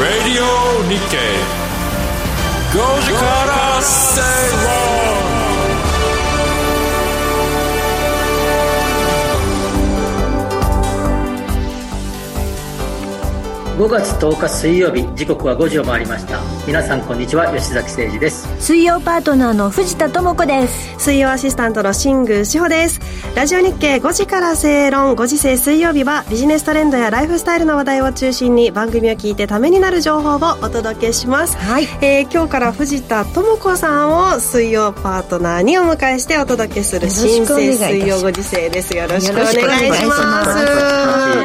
Radio Nikkei 5時から正論 5月10日水曜日時刻は5時を回りました。皆さんこんにちは吉崎誠二です。水曜パートナーの藤田智子です。水曜アシスタントの新宮志保です。ラジオ日経5時から正論5時制水曜日はビジネストレンドやライフスタイルの話題を中心に番組を聞いてためになる情報をお届けします、はい。えー今日から藤田智子さんを水曜パートナーにお迎えしてお届けする新生水曜5時制です。よろしくお願いしま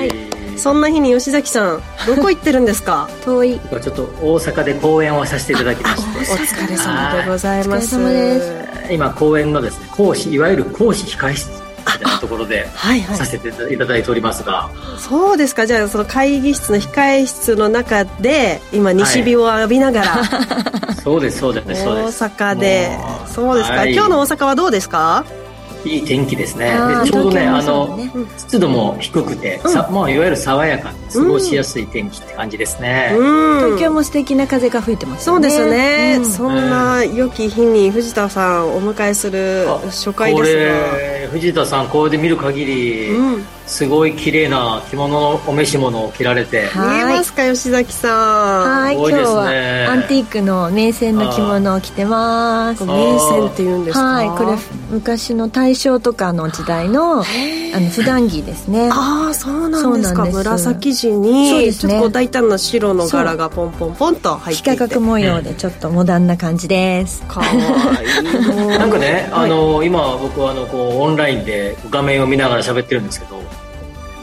すそんな日に吉崎さんどこ行ってるんですか？遠い。ちょっと大阪で講演をさせていただきまして。お疲れ様でございます。お疲れ様で今講演のですね講師いわゆる講師控室みたいなところではいはい。させていただいておりますが、そうですか。じゃあその会議室の控え室の中で今西日を浴びながら、そうですそうですそう大です。阪で。そうですか、はい。今日の大阪はどうですか？いい天気ですね。ちょうどねあの湿度も低くて、さまあ、いわゆる爽やかに過ごしやすい天気って感じですね、うん。東京も素敵な風が吹いてますそうですよね、うん。そんな良き日に藤田さんをお迎えするあ初回こですが。れ藤田さんこれで見る限り、うんすごい綺麗な着物のお召し物を着られて、はい。見えますか吉崎さん。はい今日はアンティークの名線の着物を着てます。名線って言うんですか？はいこれ昔の大正とかの時代のあの普段着ですね。ああそうなんですか。そうなんです。紫地そうにですね。ちょっとこう大胆な白の柄がポンポンポンと入っていて。幾何学模様でちょっとモダンな感じです。かわいい。なんかね、あの今僕はあのこうオンラインで画面を見ながら喋ってるんですけど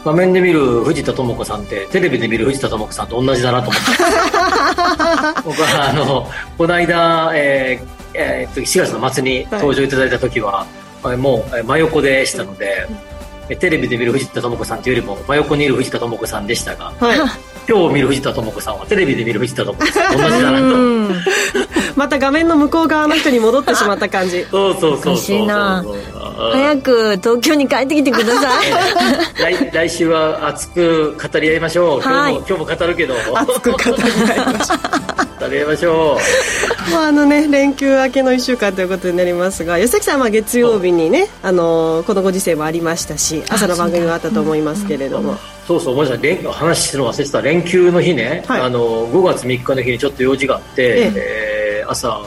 画面で見る藤田智子さんってテレビで見る藤田智子さんと同じだなと思って。僕はあのこの間、えーえーっと4月の末に登場いただいた時は、あもうえー真横でしたので、えテレビで見る藤田智子さんというよりも真横にいる藤田智子さんでしたがはい今日見る藤田智子さんはテレビで見る藤田智子さんと 同じだなと。うん。また画面の向こう側の人に戻ってしまった感じ。そうそうそうそう早く東京に帰ってきてください。来来週は熱く語り合いましょう、はい。今日も今日も語るけど。熱く語り合いましょ語り合いましょう。まああのね連休明けの1週間ということになりますが吉崎さんは月曜日にねあのこのご時世もありましたし朝の番組があったと思いますけれども。うそうそうごめんなさい連話するの忘れてた連休の日ね、はい。あの5月3日の日にちょっと用事があって、ええ。ー朝、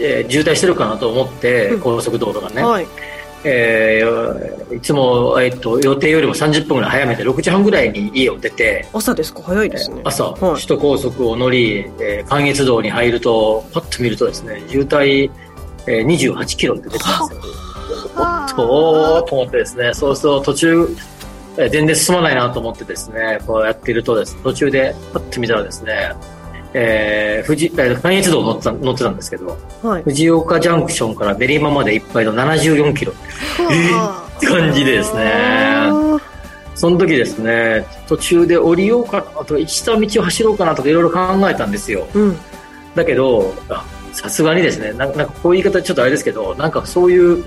えー渋滞してるかなと思って、うん。高速道路がね、はい。えーいつも、えっと予定よりも30分ぐらい早めて6時半ぐらいに家を出て朝ですか？早いですね。朝、はい。首都高速を乗り、えー関越道に入るとパッと見るとですね渋滞、えー、28キロって出てたんですよ。おっとおーっと思ってですねそうすると途中、えー全然進まないなと思ってですねこうやっているとです途中でパッと見たらですねえー、富士えー関越道を乗ってた乗ってたんですけどはい。藤岡ジャンクションから練馬までいっぱいの74キロ。って感じでですね。その時ですね途中で降りようかなとか下道を走ろうかなとかいろいろ考えたんですよ。うん。だけどあさすがにですねなんかこういう言い方ちょっとあれですけどなんかそういう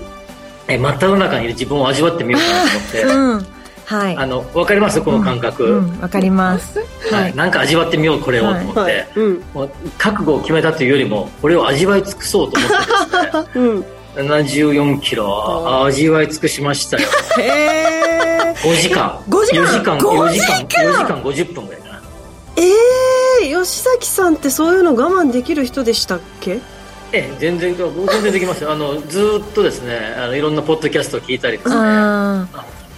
え真っ只中にいる自分を味わってみようかなと思って、うんはい。あの分かります？この感覚、うん。わかります。はい、なんか味わってみようこれをと思って、はい。うん。もう覚悟を決めたというよりもこれを味わい尽くそうと思ってうんですね。74キロ。あ味わい尽くしましたよ。へえ5時間。5時間？4時間5 4時時間？間4時間50分ぐらいかな。ええ吉崎さんってそういうの我慢できる人でしたっけ？ええ全然僕全然できますよ。あのずーっとですねあのいろんなポッドキャストを聞いたりですねあ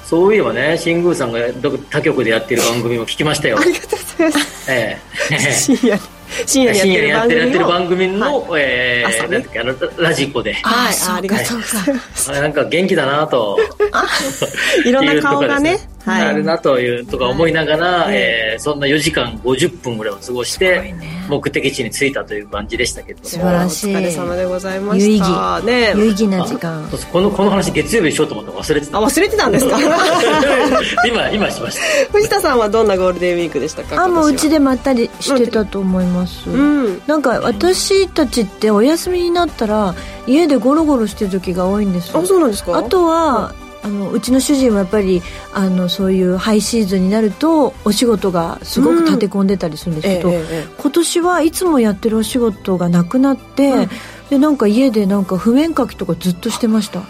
そういえばね新宮さんがど他局でやってる番組も聞きましたよ。ありがとうございます。ええ。深夜深夜に。深夜にややってるやってるる番組番組の、えーなんだっけあのラジコで。あはいありがとうございまあれなんか元気だなと。いろんな顔がね いうとかですはい。あるなというとか思いながら、はい。えーそんな4時間50分ぐらいを過ごしてね。目的地に着いたという感じでしたけど。素晴らしい。お疲れ様でございま有意した義。ね。有意義な時間。そうそうこのこの話月曜日にしようと思って忘れてた。あ忘れてたんですか？今今しました。藤田さんはどんなゴールデンウィークでしたか？あもううちででまったりしてたと思います。うん。なんか私たちってお休みになったら家でゴロゴロしてる時が多いんですよ。あそうなんですか？あとはあのうちの主人はやっぱりあのそういうハイシーズンになるとお仕事がすごく立て込んでたりするんですけど、うん。ええええ今年はいつもやってるお仕事がなくなって、でなんか家でなんか譜面書きとかずっとしてました。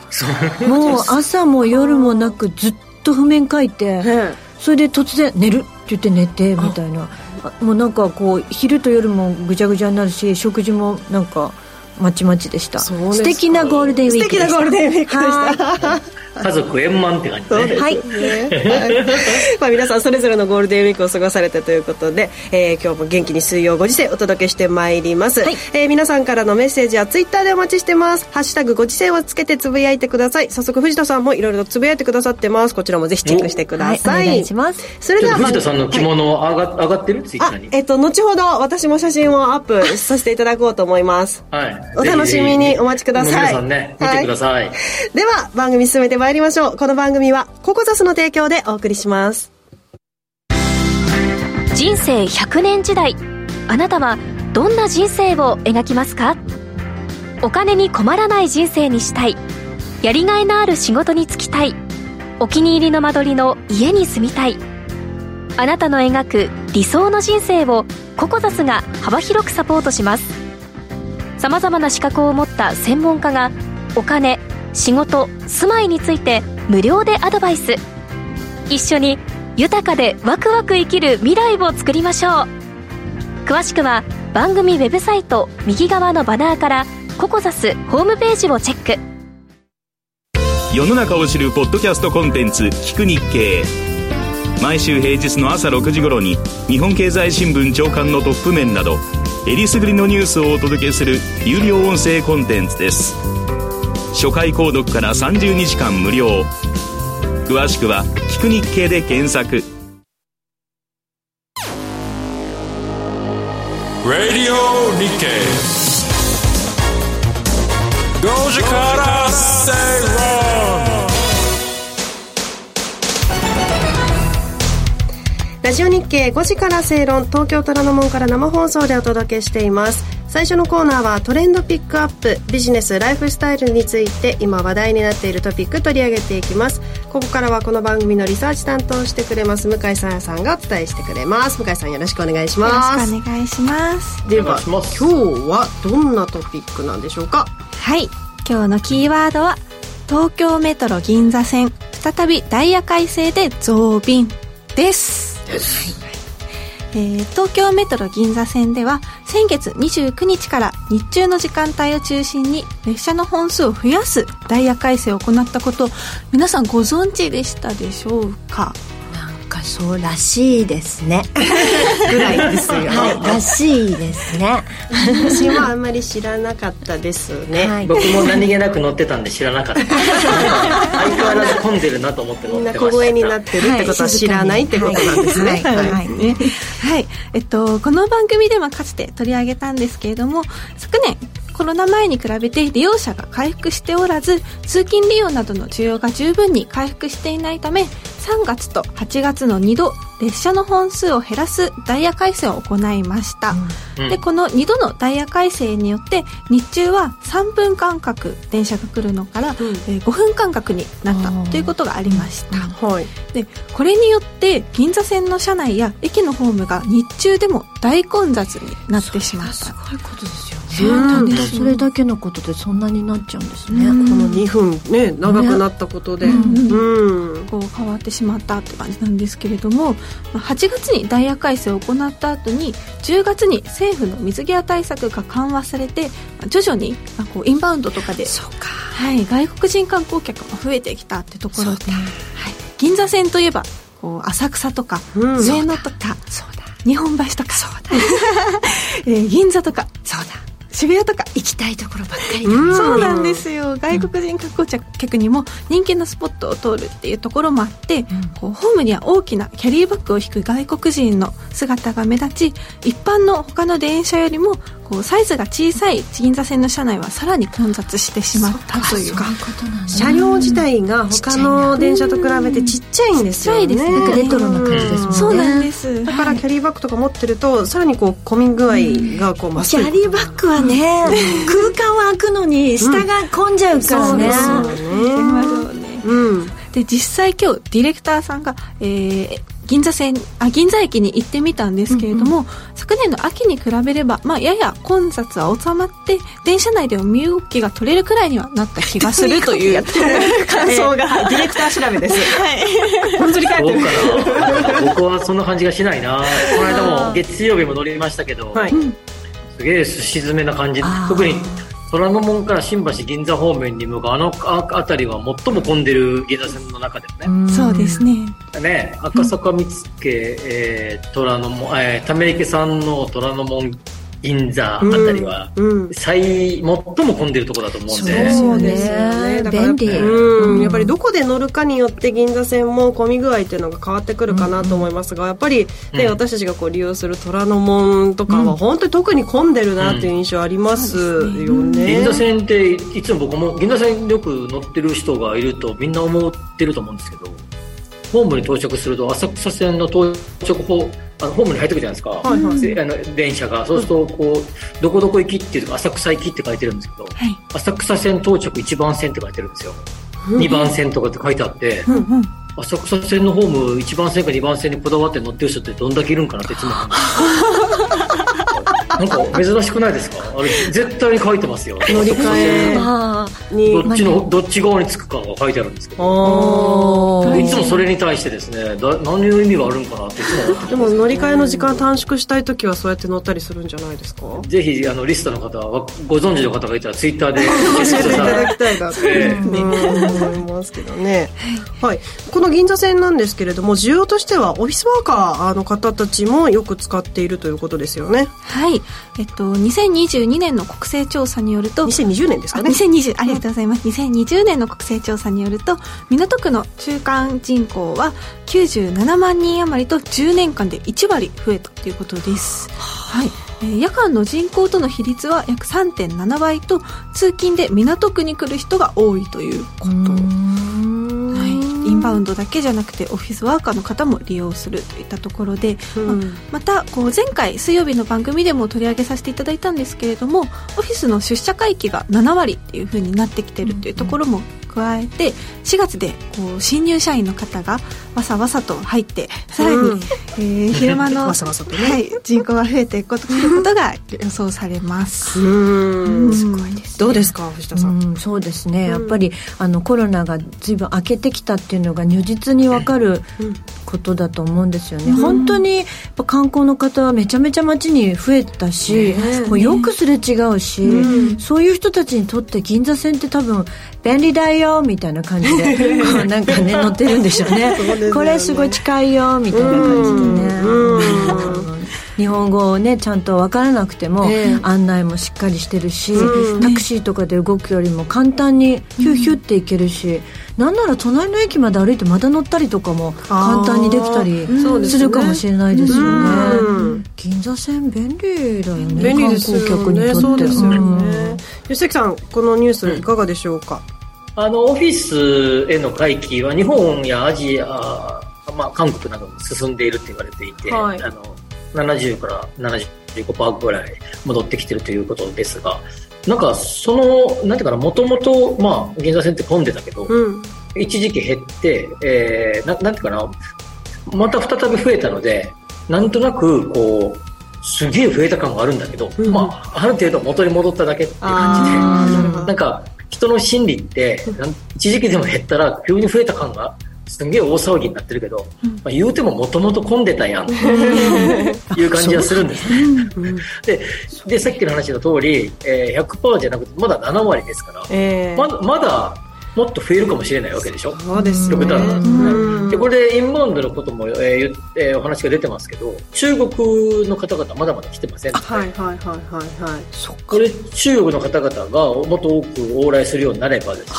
もう朝も夜もなくずっと譜面書いてえ。それで突然寝る？って言って寝てみたいな。あ。もうなんかこう昼と夜もぐちゃぐちゃになるし食事もなんかまちまちでした。素敵なゴールデンウィークでした。素敵なゴールデンウィークでした。家族円満って感じですねはい。まあ皆さんそれぞれのゴールデンウィークを過ごされたということで、えー今日も元気に水曜5時世お届けしてまいります、はい。えー皆さんからのメッセージはツイッターでお待ちしてます「ハッシュタグご時世」をつけてつぶやいてください。早速藤田さんもいろいろとつぶやいてくださってます。こちらもぜひチェックしてくだはい。おさい、願いします。それでは藤田さんの着物上が上がってる？ツイッタあーに。えっと後ほど私も写真をアップさせていただこうと思います。はいお楽しみにお待ちください。皆さんね見てください、では番組進めてまいりましょう。この番組はココザスの提供でお送りします。人生100年時代。あなたはどんな人生を描きますか？お金に困らない人生にしたい。やりがいのある仕事に就きたい。お気に入りの間取りの家に住みたい。あなたの描く理想の人生をココザスが幅広くサポートしますさまざまな資格を持った専門家がお金仕事住まいについて無料でアドバイス。一緒に豊かでワクワク生きる未来を作りましょう。詳しくは番組ウェブサイト右側のバナーからココザスホームページをチェック。世の中を知るポッドキャストコンテンツ「聞く日経」毎週平日の朝6時頃に日本経済新聞長官のトップ面などえりすぐりのニュースをお届けする有料音声コンテンツです。初回購読から30日間無料。詳しくは「聞く日経」で検索。Radio Nikkei 5時から正論ラジオ日経5時から正論東京虎ノ門から生放送でお届けしています。最初のコーナーはトレンドピックアップビジネスライフスタイルについて今話題になっているトピック取り上げていきます。ここからはこの番組のリサーチ担当してくれます向井さやさんがお伝えしてくれます。向井さんよろしくお願いします。よろしくお願いします。では今日はどんなトピックなんでしょうか？はい。今日のキーワードは東京メトロ銀座線再びダイヤ改正で増便です。はいえー東京メトロ銀座線では先月29日から日中の時間帯を中心に列車の本数を増やすダイヤ改正を行ったこと皆さんご存知でしたでしょうか？かそうらしいですね。ぐらいですよ、はいらしいですね。私はあんまり知らなかったですね、はい。僕も何気なく乗ってたんで知らなかった。相変わらず混んでるなと思って乗みんなってました小声になってるってことは知らないってことなんですね、はい。はい。はい。ねはい、えっと、この番組でもかつて取り上げたんですけれども昨年コロナ前に比べて利用者が回復しておらず通勤利用などの需要が十分に回復していないため3月と8月の2度列車の本数を減らすダイヤ改正を行いました、うん。でこの2度のダイヤ改正によって日中は3分間隔電車が来るのから、えー5分間隔になったということがありました、はい。でこれによって銀座線の車内や駅のホームが日中でも大混雑になってしまった。すごいことですよねうんそれだけのことでそんなになっちゃうんですね、うん。この2分ね長くなったことで、うん。うん。こう変わってしまったって感じなんですけれどもまあ8月にダイヤ改正を行った後に10月に政府の水際対策が緩和されてまあ徐々にまあこうインバウンドとかでそうか。はい、外国人観光客も増えてきたってところで、はい、銀座線といえばこう浅草とかうん。上野とか、そうだ。日本橋とか えー銀座とかそうだ渋谷とか行きたいところばっかりうん。そうなんですよ。外国人観光客にも人気のスポットを通るっていうところもあって、こうホームには大きなキャリーバッグを引く外国人の姿が目立ち一般の他の電車よりもこうサイズが小さい銀座線の車内はさらに混雑してしまったという。そういうことなんだ車両自体が他の電車と比べてちっちゃいんですよね。ちっちゃいですねなんかレトロな感じですもんね。そうなんです。だからキャリーバッグとか持ってるとさらにこう混み具合がこう増す。キャリーバッグはね空間は空くのに下が混んじゃうから。ね、そうですよね。うん。で実際今日ディレクターさんが、えー、銀座線あ銀座駅に行ってみたんですけれども、うんうん、昨年の秋に比べれば、まあ、やや混雑は収まって電車内でも身動きが取れるくらいにはなった気がするという。感想が、えー、ディレクター調べです。はい。本当に書いてる僕はそんな感じがしないな。この間も月曜日も乗りましたけど、はい、すげえすし詰めな感じ。特に虎ノ門から新橋銀座方面に向かうあの辺りは最も混んでる銀座線の中でね。そうですね。ね赤坂見附、えー、虎ノ門、えー、ため池さんの虎ノ門銀座あたりは、最、最も混んでるところだと思うんで。そうですね。便利。うん。やっぱりどこで乗るかによって銀座線も混み具合っていうのが変わってくるかなと思いますが、やっぱりね、私たちがこう利用する虎ノ門とかは本当に特に混んでるなっていう印象ありますよね。銀座線っていつも僕も銀座線よく乗ってる人がいるとみんな思ってると思うんですけど、ホームに到着すると浅草線の到着法あのホームに入ってくるじゃないですか、はいはい、あの電車が。そうするとこう、どこどこ行きっていうか浅草行きって書いてるんですけど、はい、浅草線到着1番線って書いてるんですよ、うん、2番線とかって書いてあって、うんうん、浅草線のホーム1番線か2番線にこだわって乗ってる人ってどんだけいるんかなっていつも思 なんか珍しくないですか？あれ絶対に書いてますよ。乗り換え。にどっちのどっち側につくかが書いてあるんですけど。いつもそれに対してですねだ何の意味があるんかなっていつもでも乗り換えの時間短縮したい時はそうやって乗ったりするんじゃないですか？ぜひあのリストの方はご存知の方がいたらツイッターで 教えていただきたいなと、えー、思いますけどね、はい、この銀座線なんですけれども需要としてはオフィスワーカーの方たちもよく使っているということですよね。はいえっと、2022年の国勢調査によると2020年ですかね。2020ありがとうございます、うん、2020年の国勢調査によると港区の中間人口は97万人余りと10年間で1割増えたということです。はい。夜間の人口との比率は約3.7倍と通勤で港区に来る人が多いということ。インバウンドだけじゃなくてオフィスワーカーの方も利用するといったところで、うん、またこう前回水曜日の番組でも取り上げさせていただいたんですけれどもオフィスの出社回帰が7割っていうふうになってきてるというところも加えて4月でこう新入社員の方がわさわさと入ってさらに、うん、えー、昼間のわさわさと、ね、はい、人口が増えていくことが予想されます。うん。すごいです、ね、どうですか藤田さん？そうですね、やっぱりあのコロナが随分明けてきたっていうのが如実に分かることだと思うんですよね、本当に観光の方はめちゃめちゃ街に増えたし、もうよくすれ違うし、そういう人たちにとって銀座線って多分便利だよみたいな感じでなん。かね乗ってるんでしょうねね、これすごい近いよみたいな感じでね。日本語をねちゃんと分からなくても、案内もしっかりしてるし、タクシーとかで動くよりも簡単にヒュッヒュッて行けるし、うん、なんなら隣の駅まで歩いてまた乗ったりとかも簡単にできたりするかもしれないですよね、銀座線便利だよね便利ですよね。観光客にとって。そうですよね、吉崎さんこのニュースいかがでしょうか、あのオフィスへの回帰は日本やアジア、まあ、韓国なども進んでいるって言われていて、はい、あの70から75%ぐらい戻ってきてるということですがなんかそのなんていうかなもともとまあ銀座線って混んでたけど、うん、一時期減って、えー、ななんていうかなまた再び増えたのでなんとなくこうすげえ増えた感があるんだけど、うん、まあ、ある程度元に戻っただけっていう感じで。なんか人の心理って一時期でも減ったら急に増えた感がすんげえ大騒ぎになってるけど、うん、まあ、言うてももともと混んでたやん。っ ていう感じはするんです。ね。ででさっきの話の通り、えー、100%じゃなくてまだ7割ですから、えー、まだまだもっと増えるかもしれないわけでしょ？そうですね。でこれでインバウンドのことも、えーえー、お話が出てますけど、中国の方々まだまだ来てませんので、はいはいはいはいはい。これ中国の方々がもっと多く往来するようになればですね、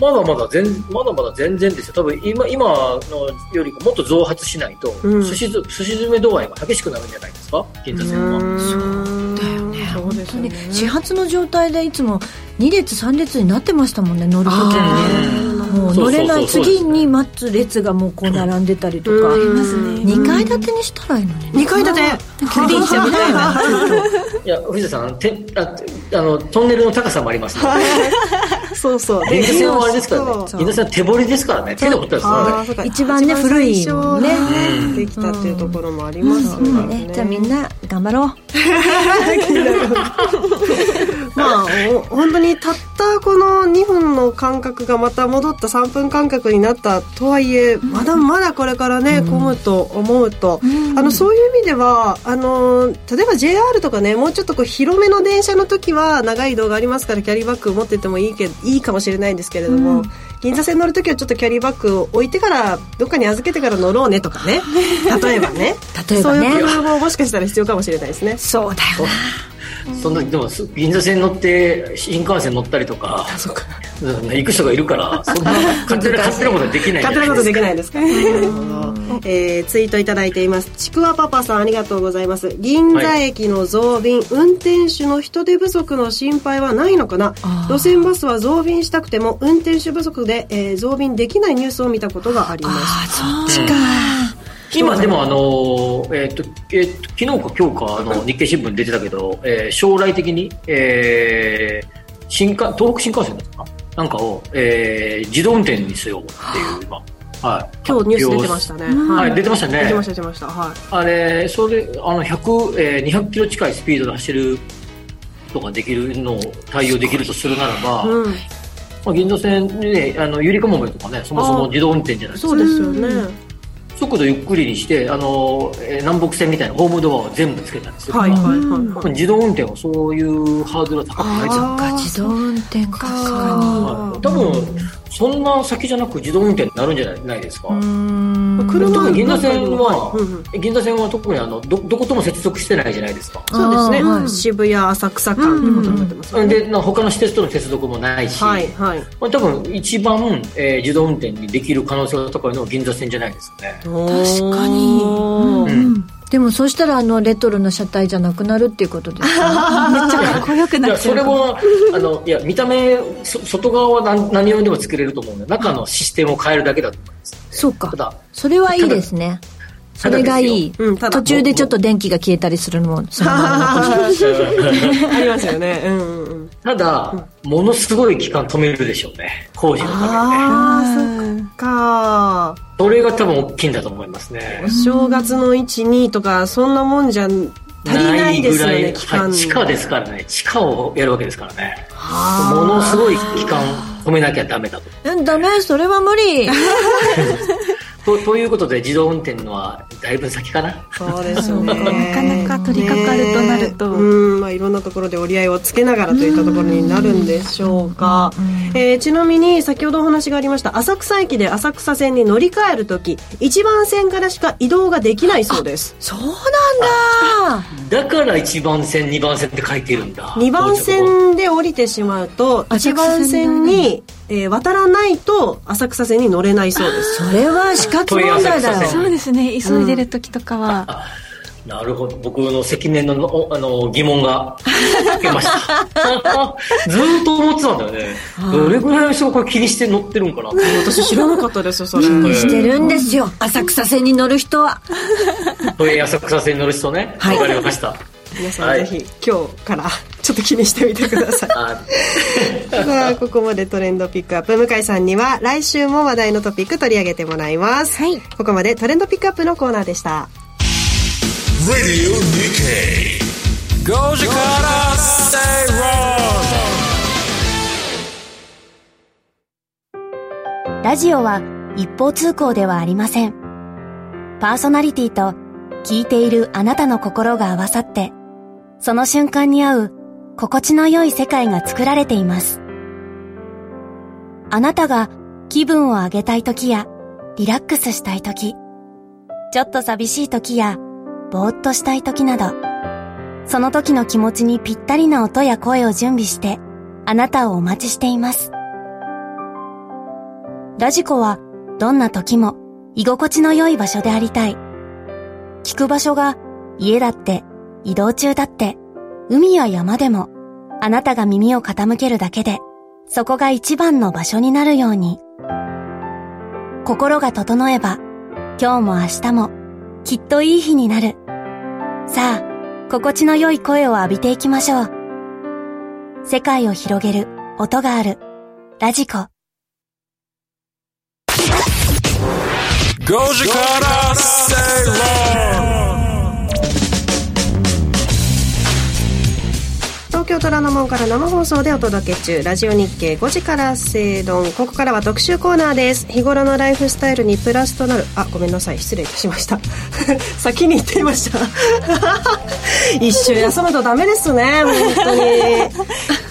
まだまだ全まだまだ全然ですよ。多分今今のよりもっと増発しないと、うん、寿司寿司詰め度合いが激しくなるんじゃないですか？銀座線はそうだよね。本当に始発の状態でいつも2列3列になってましたもんね乗る時に。ねもう乗れない次に待つ列がもうこう並んでたりとか。ありますね。2階建てにしたらいいのに、ね、2階建て？急電車みたいないや藤田さんてああのトンネルの高さもありますのでそうそう。銀座線はあれですからね。そう銀座線は手彫りですからね。手で彫ったんで。すか一番ね古いもんね。できたっていうところもあります。ね。じゃあみんな頑張ろう まあ、お本当にたったこの2分の間隔がまた戻った3分間隔になったとはいえ、まだまだこれからね、混むと思うと、あの、そういう意味では、あの、例えば JR とかね、もうちょっとこう広めの電車の時は長い移動がありますからキャリーバッグ持っててもいいけいいかもしれないんですけれども、銀座線乗る時はちょっとキャリーバッグを置いてから、どっかに預けてから乗ろうねとかね。例えばね。例えばね。そういう工夫ももしかしたら必要かもしれないですね。そうだよそんなでもす銀座線乗って新幹線乗ったりとかそうか。うん行く人がいるからそんな勝手な勝手なことはできない勝手なことできないいですか。えーツイートいただいています。ちくわパパさんありがとうございます。銀座駅の増便、運転手の人手不足の心配はないのかな？路線バスは増便したくても運転手不足で、えー増便できないニュースを見たことがあります。そっちか今でもあのえっ、とえっ、と昨日か今日かあの日経新聞出てたけど、えー将来的に、えー新幹東北新幹線ですかな？んかを、えー自動運転にせよっていう今はい今日ニュース出てましたね。はい、出てましたね出てました、出てました。はい。あれそれあの100、えー、200キロ近いスピードで走るとかできるのを対応できるとするならば、うん。まあ、銀座線ねあのゆりかもめとかねそもそも自動運転じゃないですかそうですよね。速度ゆっくりにしてあの、えー南北線みたいなホームドアを全部つけたんですよ、はい、はい、はい。自動運転はそういうハードルは高くないですよ。そっか。自動運転か。はい。多分そんな先じゃなく自動運転になるんじゃないないですか、うん。特に銀座線は、うんうん。銀座線は特にあのどどことも接続してないじゃないですか。そうですね。はい渋谷、浅草間ってことになってますよね。でな他の施設との接続もないし、はい、はい。まあ、多分一番、えー自動運転にできる可能性が高いのは銀座線じゃないですかね。確かに。うんでもそうしたらあのレトロな車体じゃなくなるっていうことですか？めっちゃかっこよくなっちゃそうれはあのいや見た目そ外側は何何用でも作れると思うんで中のシステムを変えるだけだと思いますそうか。ただそれはいいですねそれがいい、うんただ途中でちょっと電気が消えたりするのもそのまま。ありますよね。うんうんうん。ただ、ものすごい期間止めるでしょうね。工事のために。ねああ、そっか。それが多分大きいんだと思いますね。お正月の1、2とか、そんなもんじゃ足りないですよね、期間。地下ですからね。地下をやるわけですからね。ものすごい期間止めなきゃダメだと。うんダメ？それは無理 とということで自動運転のはだいぶ先かな？そうですよね。なかなか取り掛かるとなると。ねうん、まあいろんなところで折り合いをつけながらといったところになるんでしょうか。えーちなみに先ほどお話がありました浅草駅で浅草線に乗り換えるとき、一番線からしか移動ができないそうです。そうなんだ。だから1番線2番線って書いてるんだ。2番線で降りてしまうと、1番線に、えー渡らないと浅草線に乗れないそうです。それは死活問題だよ。そうですね。急いでる時とかは、なるほど。僕の積年のおあの疑問が解けました。ずーっと思ってたんだよね。どれぐらいの人がこれ気にして乗ってるんかな。私知らなかったですよ、それ。してるんですよ。浅草線に乗る人は。都 営浅草線に乗る人ね。わ、はい。かりました。皆さん、はい。ぜひ今日からちょっと気にしてみてください。あさあ、ここまでトレンドピックアップ。向井さんには来週も話題のトピック取り上げてもらいます。はいここまでトレンドピックアップのコーナーでした。Radio Nikkei. Goji Kara Stay Wrong. ラジオは一方通行ではありません。パーソナリティと聞いているあなたの心が合わさって、その瞬間に合う心地の良い世界が作られています。あなたが気分を上げたい時やリラックスしたい時、ちょっと寂しい時やぼーっとしたい時など、その時の気持ちにぴったりな音や声を準備して、あなたをお待ちしています。ラジコはどんな時も居心地の良い場所でありたい。聞く場所が家だって移動中だって海や山でもあなたが耳を傾けるだけでそこが一番の場所になるように。心が整えば今日も明日もきっといい日になる。さあ、心地の良い声を浴びていきましょう。世界を広げる音があるラジコ。5時から正論京虎ノ門から生放送でお届け中。ラジオ日経5時から正論。ここからは特集コーナーです。日頃のライフスタイルにプラスとなる。あごめんなさい。失礼いたしました。先に言っていました。一瞬休むとダメですね本当に。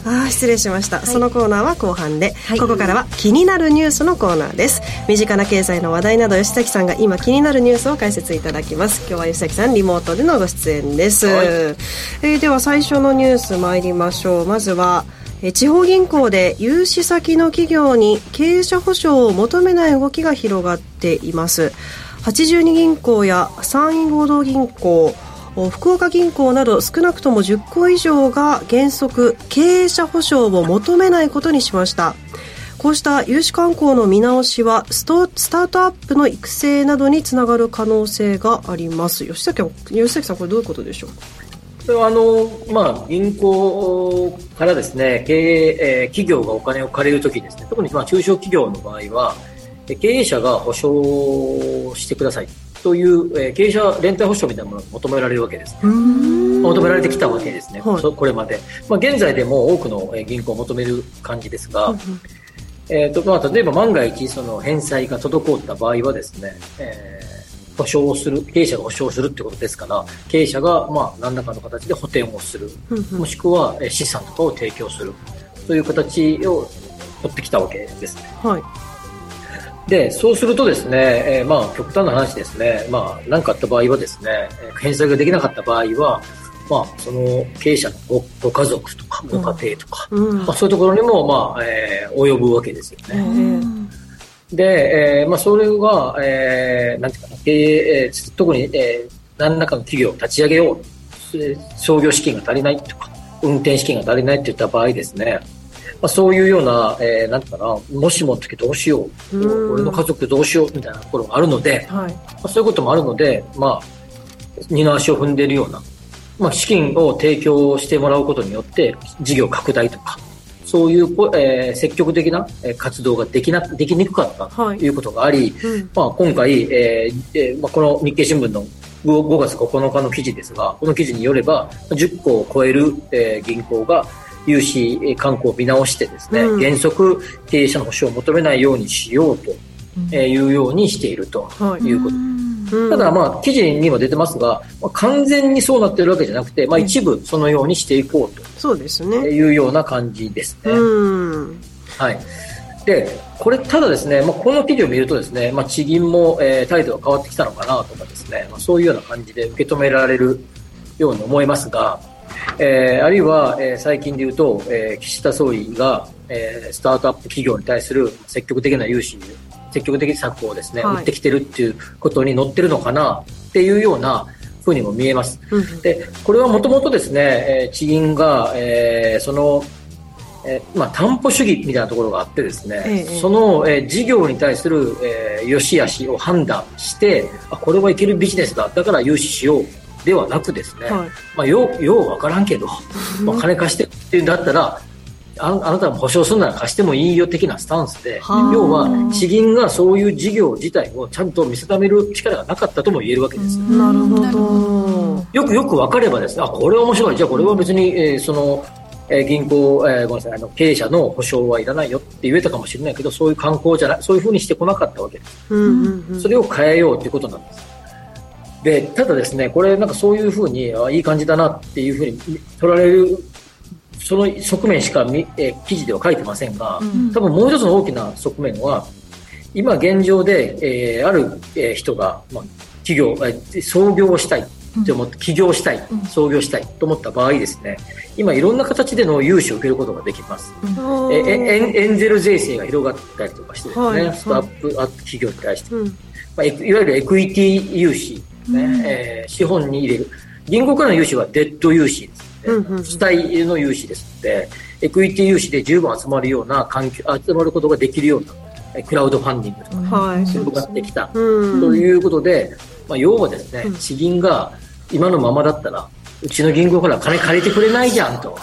あー失礼しました、そのコーナーは後半で、ここからは気になるニュースのコーナーです。身近な経済の話題など吉崎さんが今気になるニュースを解説いただきます。今日は吉崎さんリモートでのご出演です、えーでは最初のニュース参りましょう。まずはえー地方銀行で融資先の企業に経営者保証を求めない動きが広がっています。82銀行や山陰労働銀行お福岡銀行など少なくとも10個以上が原則経営者保証を求めないことにしました。こうした融資慣行の見直しはストスタートアップの育成などにつながる可能性があります。吉崎吉崎さんこれどういうことでしょうそれはあの、まあ、銀行からですね経営、えー企業がお金を借りるときですね特にまあ中小企業の場合は経営者が保証してください。という、えー経営者連帯保証みたいなものが求められるわけですね。求められてきたわけですね、はい。そこれまで、まあ、現在でも多くのえー銀行を求める感じですが、えーとまあ、例えば万が一その返済が滞った場合はですね、えー保証をする経営者が保証するってことですから経営者がまあ何らかの形で補填をする、もしくはえー資産とかを提供する。という形を取ってきたわけですね。はいで、そうするとですね、えーまあ、極端な話ですね、まあ、何かあった場合はですね、えー返済ができなかった場合は、まあ、その経営者のごご家族とか、ご家庭とか、うん。まあ、そういうところにも、まあ、えー及ぶわけですよえね。ーで、えーまあ、それは、えーなんていうかな、経営、えー特に、えー何らかの企業を立ち上げよう、えー創業資金が足りないとか、運転資金が足りないっていった場合ですね、まあ、そういうような、えーなんかな、もしもの時どうしよう、うん。俺の家族どうしようみたいなところがあるので、はい。まあ、そういうこともあるので、まあ、二の足を踏んでいるような、まあ、資金を提供してもらうことによって、事業拡大とか、そういう、こえー積極的なえー活動ができな、できにくかったはい。ということがあり、うん。まあ、今回、えーえーまあ、この日経新聞の 5, 5月9日の記事ですが、この記事によれば、10個を超える、えー銀行が融資えー慣行を見直してですね、うん。原則経営者の保証を求めないようにしようと、えーいうようにしているとはい。いうこと。うん。ただ、まあ、記事にも出てますが、まあ、完全にそうなってるわけじゃなくて、まあ、一部そのようにしていこうそうですとねいうような感じですね。うん。はい。で、これ、ただですね、まあ、この記事を見るとですね、まあ、地銀も、えー態度が変わってきたのかなとかですね、まあ、そういうような感じで受け止められるように思いますが、えーあるいは、えー最近で言うと、えー岸田総理が、えースタートアップ企業に対する積極的な融資、積極的策をですね、はい。打ってきてるっていうことに乗ってるのかなっていうようなふうにも見えます。うん。で、これはもともとですね、えー地銀が、えーその、えーまあ、担保主義みたいなところがあってですね、ええ。その、えー事業に対する、えー良し悪しを判断してあこれはいけるビジネスだ。だから融資しようではなくですね、はいまあ、ようようわからんけど、まあ、金貸してっていうんだったらああなたも保証するなら貸してもいいよ的なスタンスではあ要は地銀がそういう事業自体をちゃんと見定める力がなかったとも言えるわけです。なるほどよくよく分かればですね、あ、これは面白い。じゃあこれは別に、えーその、えー銀行、えーごめんなさい、あの、経営者の保証はいらないよって言えたかもしれないけど、そういう観光じゃない、そういうふうにしてこなかったわけです。うんうんうんそれを変えようということなんです。で、ただですね、これなんかそういうふうに、あいい感じだなっていうふうに取られる、その側面しかみ、えー記事では書いてませんが、多分もう一つの大きな側面は、今現状で、えーある、えー人が、まあ、企業、えー創業をしたいって思って、起業したい、創業したいと思った場合ですね、今いろんな形での融資を受けることができます。えーえエンゼル税制が広がったりとかしてですね、はい。スタートアップ企業に対して、うん。まあ、いわゆるエクイティ融資、ねえー資本に入れる。銀行からの融資はデッド融資です。ので、うんうん。主体の融資ですのでエクイティ融資で十分集まるような環境集まることができるようなえークラウドファンディングとか、はい。広がってきた、うん。ということで、まあ、要はですね、うん。地銀が今のままだったらうちの銀行から金借りてくれないじゃんと。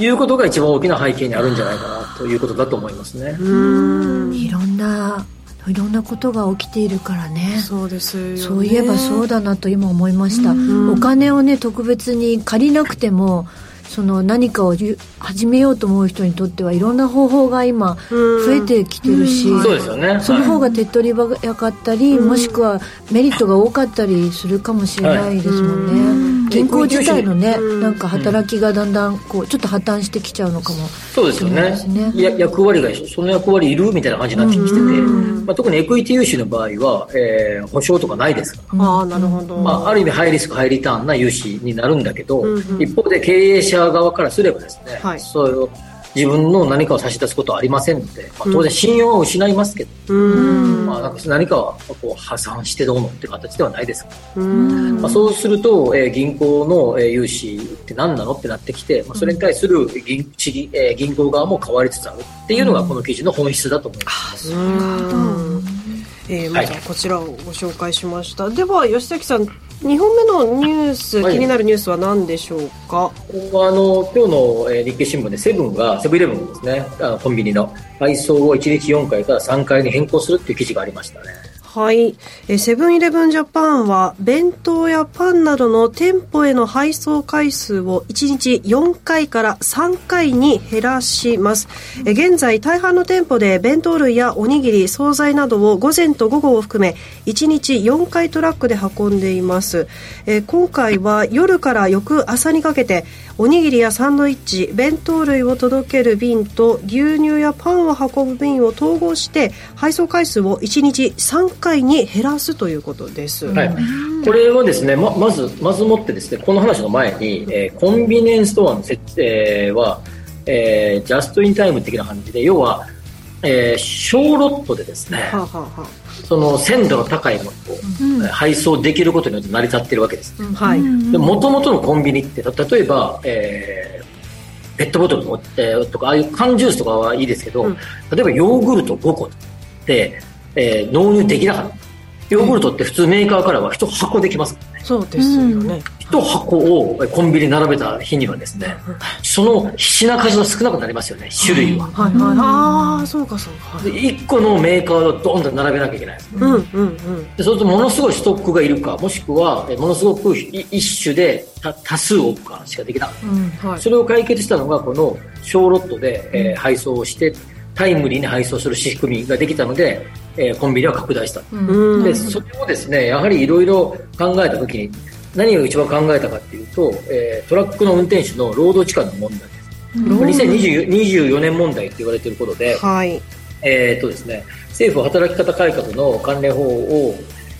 いうことが一番大きな背景にあるんじゃないかなということだと思いますね。いろんないろんなことが起きているからね。そうですよ、ね、そういえばそうだなと今思いました、お金をね特別に借りなくてもその何かを始めようと思う人にとってはいろんな方法が今増えてきてるし、そうですよね。その方が手っ取り早かったり、もしくはメリットが多かったりするかもしれないですもんね、銀行自体のね、なんか働きがだんだんこうちょっと破綻してきちゃうのかも。そうですよね。や役割がその役割いるみたいな感じになってきてて、まあ、特にエクイティ融資の場合は、えー、保証とかないですから、ああなるほど、まあ、ある意味ハイリスクハイリターンな融資になるんだけど、一方で経営者側からすればですね、はい、そういう自分の何かを差し出すことはありませんので、まあ、当然信用は失いますけど、まあ、なんか何かこう破産してどうのっていう形ではないです。から、まあ、そうすると、えー、銀行の、えー、融資って何なのってなってきて、まあ、それに対する銀,、えー、銀行側も変わりつつあるっていうのがこの記事の本質だと思います。えー、まずはこちらをご紹介しました、はい、では吉崎さん2本目のニュース、はい、気になるニュースは何でしょうか？あの今日の、えー、日経新聞でセブンがセブンイレブンですね。あのコンビニの。配送を1日4回から3回に変更するっていう記事がありましたねはい。セブンイレブンジャパンは、弁当やパンなどの店舗への配送回数を1日4回から3回に減らします。え現在、大半の店舗で弁当類やおにぎり、惣菜などを午前と午後を含め、1日4回トラックで運んでいます。え今回は夜から翌朝にかけて、おにぎりやサンドイッチ弁当類を届ける便と牛乳やパンを運ぶ便を統合して配送回数を1日3回に減らすということです、はい、これはですねままずまずもってですねこの話の前に、えー、コンビニエンスストアの設定は、えー、ジャストインタイム的な感じで要は、えー、小ロットでですね、はあはあその鮮度の高いものを配送できることによって成り立ってるわけです。はい。もともとのコンビニって例えば、えー、ペットボトルの、えー、とかああいう缶ジュースとかはいいですけど、うん、例えばヨーグルト5個って、えー、納入できなかった。ヨーグルトって普通メーカーからは一箱できますからね。そうですよね。一箱をコンビニ並べた日にはですね、その品数は少なくなりますよね、種類は。はいはい、ああ、そうかそうか。で、1個のメーカーをドンと並べなきゃいけないです、うんうんうん。でそうするとものすごいストックがいるか、もしくはものすごく一種で多数多くかしかできない、うんはい。それを解決したのがこの小ロットで、えー、配送をして、タイムリーに配送する仕組みができたので、えー、コンビニは拡大した。で、それをですね、やはりいろいろ考えたときに、何を一番考えたかっていうと、えー、トラックの運転手の労働時間の問題です。2024年問題って言われていることで、はい、えっとですね、政府働き方改革の関連法を、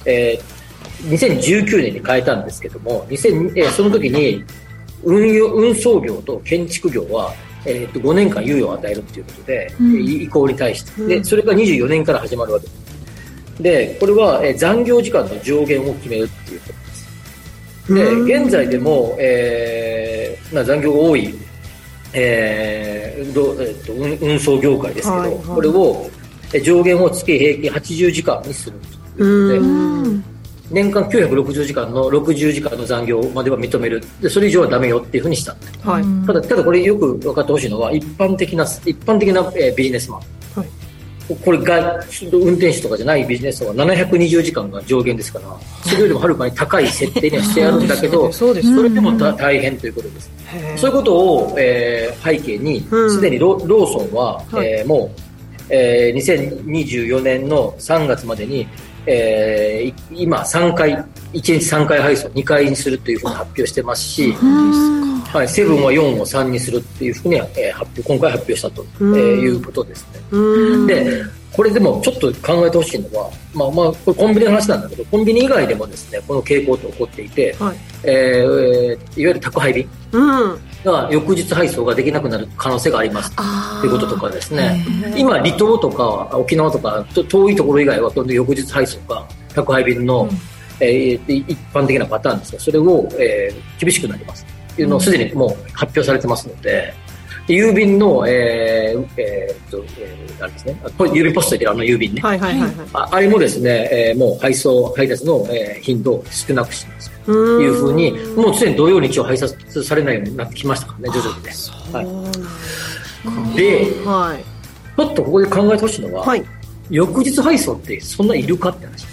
えー、2019年に変えたんですけども、2000えー、その時に運輸運送業と建築業は、えー、と5年間猶予を与えるということで、うん、移行に対して、でそれが24年から始まるわけ。です。で、これは、えー、残業時間の上限を決めるっていうことで、現在でも、えー、まあ、残業が多い、えーどえーと、運運送業界ですけど、はいはい、これを上限を月平均80時間にするということで、年間960時間の60時間の残業までは認める。でそれ以上はダメよっていうふうにした、はい、ただただこれよく分かってほしいのは一般的な一般的な、えー、ビジネスマン。これが運転手とかじゃないビジネスは720時間が上限ですからそれよりもはるかに高い設定にはしてあるんだけどそれでも大変ということです。そういうことを、えー、背景にすでにロローソンは、えー、もう、えー、2024年の3月までに、えー、今3回1日3回配送2回にするというふうに発表してますしはい、セブンは4を3にするっていうふうに、えー、発表今回発表したと、えー、いうことですね。でこれでもちょっと考えてほしいのは、まあまあ、これコンビニの話なんだけど、コンビニ以外でもですね、この傾向って起こっていて、はい。えー、いわゆる宅配便が翌日配送ができなくなる可能性があります。ということとかですね、今、離島とか沖縄とか遠いところ以外は、翌日配送が宅配便の、うん、えー、一般的なパターンですが、それを、えー、厳しくなります。っていうのをすでにもう発表されてますので、郵便の、えー、えー、っと、えー、あれですね、郵便ポストであの郵便ね。はいはいはい、はい、あ。あれもですね、えー、もう配送、配達の、えー、頻度を少なくします。というふうに、もうすでに土曜日曜配達されないようになってきましたからね、徐々にね。はい。で、はいちょっとここで考えてほしいのは、はい翌日配送ってそんないるかって話。